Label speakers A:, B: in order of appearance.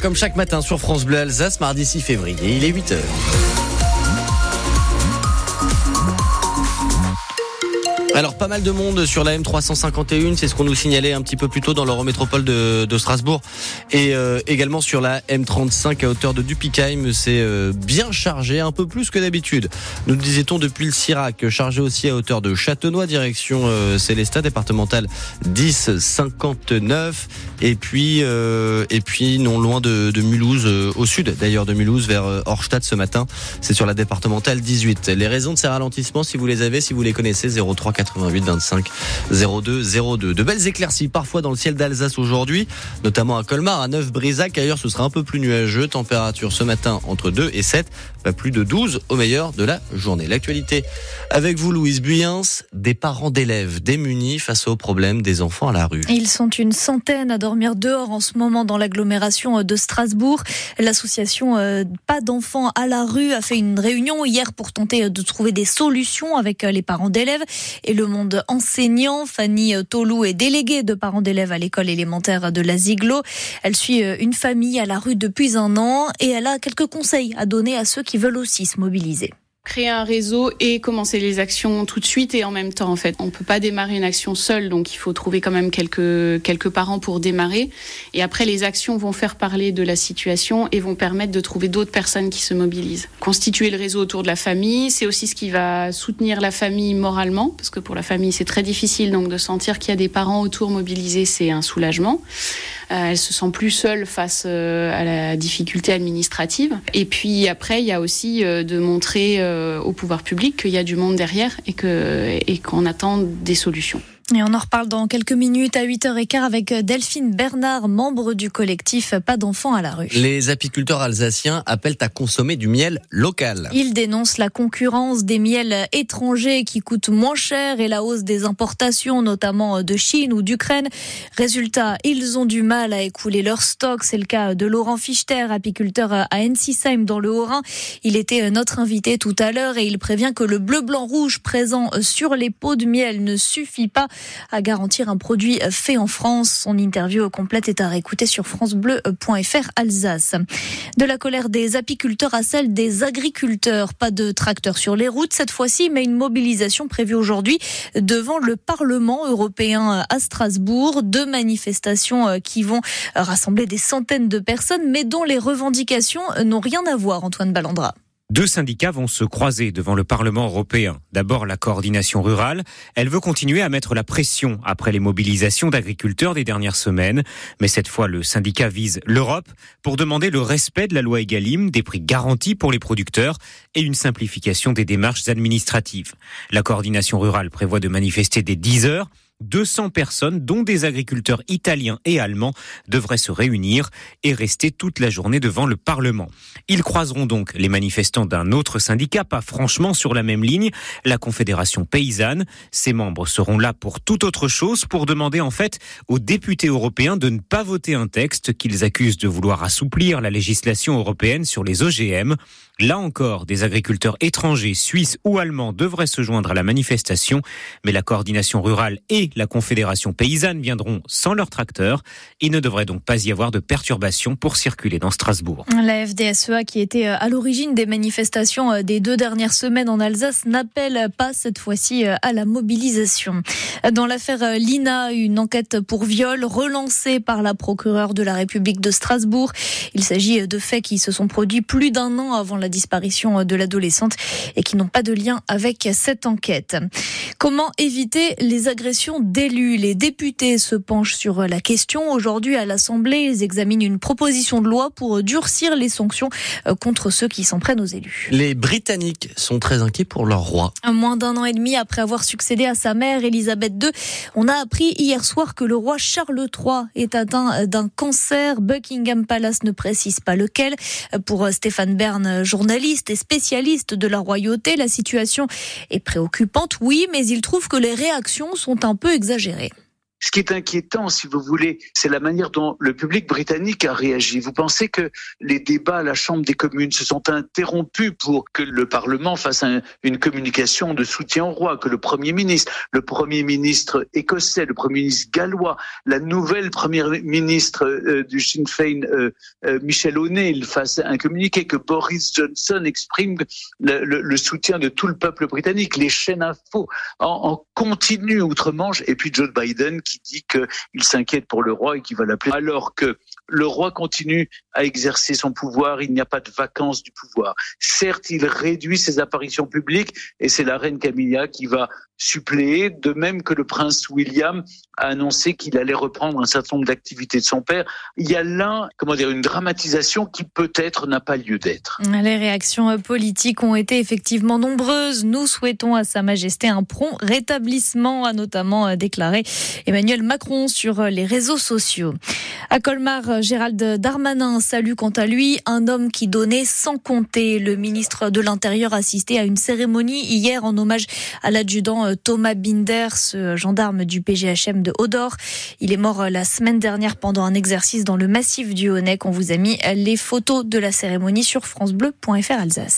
A: Comme chaque matin sur France Bleu Alsace, mardi 6 février, il est 8h. Alors pas mal de monde sur la M351, c'est ce qu'on nous signalait un petit peu plus tôt dans l'Eurométropole de, de Strasbourg. Et euh, également sur la M35 à hauteur de Dupikheim, c'est euh, bien chargé, un peu plus que d'habitude. Nous disait-on depuis le Sirac, chargé aussi à hauteur de Châtenois, direction euh, Célestat, départementale 1059 et puis et puis non loin de, Mulhouse, au sud d'ailleurs de Mulhouse vers Horstadt ce matin, c'est sur la départementale 18. Les raisons de ces ralentissements, si vous les avez, si vous les connaissez, 03 88 25 02 02. De belles éclaircies parfois dans le ciel d'Alsace aujourd'hui, notamment à Colmar, à Neuf-Brisac. Ailleurs, ce sera un peu plus nuageux. Température ce matin entre 2 et 7, pas plus de 12 au meilleur de la journée. L'actualité avec vous, Louise Buyens, des parents d'élèves démunis face aux problèmes des enfants à la rue.
B: Ils sont une centaine à dormir dehors en ce moment dans l'agglomération de Strasbourg. L'association euh, Pas d'enfants à la rue a fait une réunion hier pour tenter de trouver des solutions avec euh, les parents d'élèves et le monde enseignant. Fanny Tolou est déléguée de parents d'élèves à l'école élémentaire de la Ziglo. Elle suit euh, une famille à la rue depuis un an et elle a quelques conseils à donner à ceux qui veulent aussi se mobiliser
C: créer un réseau et commencer les actions tout de suite et en même temps en fait. On peut pas démarrer une action seule donc il faut trouver quand même quelques quelques parents pour démarrer et après les actions vont faire parler de la situation et vont permettre de trouver d'autres personnes qui se mobilisent. Constituer le réseau autour de la famille, c'est aussi ce qui va soutenir la famille moralement parce que pour la famille c'est très difficile donc de sentir qu'il y a des parents autour mobilisés, c'est un soulagement. Euh, elle se sent plus seule face euh, à la difficulté administrative. Et puis après, il y a aussi euh, de montrer au pouvoir public qu'il y a du monde derrière et que et qu'on attend des solutions.
B: Et on en reparle dans quelques minutes à 8h15 avec Delphine Bernard, membre du collectif Pas d'enfants à la rue.
A: Les apiculteurs alsaciens appellent à consommer du miel local.
B: Ils dénoncent la concurrence des miels étrangers qui coûtent moins cher et la hausse des importations, notamment de Chine ou d'Ukraine. Résultat, ils ont du mal à écouler leur stock. C'est le cas de Laurent Fichter, apiculteur à Ensisheim dans le Haut-Rhin. Il était notre invité tout à l'heure et il prévient que le bleu, blanc, rouge présent sur les pots de miel ne suffit pas à garantir un produit fait en France. Son interview complète est à réécouter sur francebleu.fr Alsace. De la colère des apiculteurs à celle des agriculteurs. Pas de tracteurs sur les routes cette fois-ci, mais une mobilisation prévue aujourd'hui devant le Parlement européen à Strasbourg. Deux manifestations qui vont rassembler des centaines de personnes, mais dont les revendications n'ont rien à voir, Antoine Ballandra.
D: Deux syndicats vont se croiser devant le Parlement européen. D'abord la coordination rurale. Elle veut continuer à mettre la pression après les mobilisations d'agriculteurs des dernières semaines. Mais cette fois, le syndicat vise l'Europe pour demander le respect de la loi Egalim, des prix garantis pour les producteurs et une simplification des démarches administratives. La coordination rurale prévoit de manifester dès 10 heures 200 personnes, dont des agriculteurs italiens et allemands, devraient se réunir et rester toute la journée devant le Parlement. Ils croiseront donc les manifestants d'un autre syndicat, pas franchement sur la même ligne, la Confédération paysanne. Ses membres seront là pour toute autre chose, pour demander en fait aux députés européens de ne pas voter un texte qu'ils accusent de vouloir assouplir la législation européenne sur les OGM. Là encore, des agriculteurs étrangers, suisses ou allemands devraient se joindre à la manifestation, mais la coordination rurale et la confédération paysanne viendront sans leurs tracteurs. Il ne devrait donc pas y avoir de perturbations pour circuler dans Strasbourg.
B: La FDSEA, qui était euh, à l'origine des manifestations euh, des deux dernières semaines en Alsace, n'appelle pas cette fois-ci euh, à la mobilisation. Dans l'affaire Lina, une enquête pour viol relancée par la procureure de la République de Strasbourg. Il s'agit de faits qui se sont produits plus d'un an avant la disparition de l'adolescente et qui n'ont pas de lien avec cette enquête. Comment éviter les agressions d'élus Les députés se penchent sur la question. Aujourd'hui, à l'Assemblée, ils examinent une proposition de loi pour durcir les sanctions euh, contre ceux qui s'en prennent aux élus.
A: Les Britanniques sont très inquiets pour leur roi.
B: Moins d'un an et demi après avoir succédé à sa mère, Elisabeth II, on a appris hier soir que le roi Charles III est atteint d'un cancer. Buckingham Palace ne précise pas lequel. Pour Stéphane Bern, journaliste et spécialiste de la royauté, la situation est préoccupante, oui, mais il trouve que les réactions sont un peu exagérées.
E: Ce qui est inquiétant, si vous voulez, c'est la manière dont le public britannique a réagi. Vous pensez que les débats à la Chambre des communes se sont interrompus pour que le Parlement fasse une communication de soutien au roi, que le Premier ministre, le Premier ministre écossais, le Premier ministre gallois, la nouvelle Première ministre euh, du Sinn Féin, euh, euh, Michel O'Neill, fasse un communiqué, que Boris Johnson exprime le, le, soutien de tout le peuple britannique, les chaînes info en, en continu outre-Manche, et puis Joe Biden qui dit qu'il s'inquiète pour le roi et qu'il va l'appeler, alors que le roi continue à exercer son pouvoir, il n'y a pas de vacances du pouvoir. Certes, il réduit ses apparitions publiques et c'est la reine Camilla qui va suppléer, de même que le prince William a annoncé qu'il allait reprendre un certain nombre d'activités de son père. Il y a là, comment dire, une dramatisation qui peut-être n'a pas lieu d'être.
B: Les réactions politiques ont été effectivement nombreuses. Nous souhaitons à Sa Majesté un prompt rétablissement, a notamment déclaré Emmanuel Macron sur les réseaux sociaux. À Colmar, Gérald Darmanin salue quant à lui un homme qui donnait sans compter. Le ministre de l'Intérieur assistait à une cérémonie hier en hommage à l'adjudant euh, Thomas Binder, ce gendarme du PGHM de Odor. Il est mort euh, la semaine dernière pendant un exercice dans le massif du Honnec. On vous a mis les photos de la cérémonie sur francebleu.fr Alsace.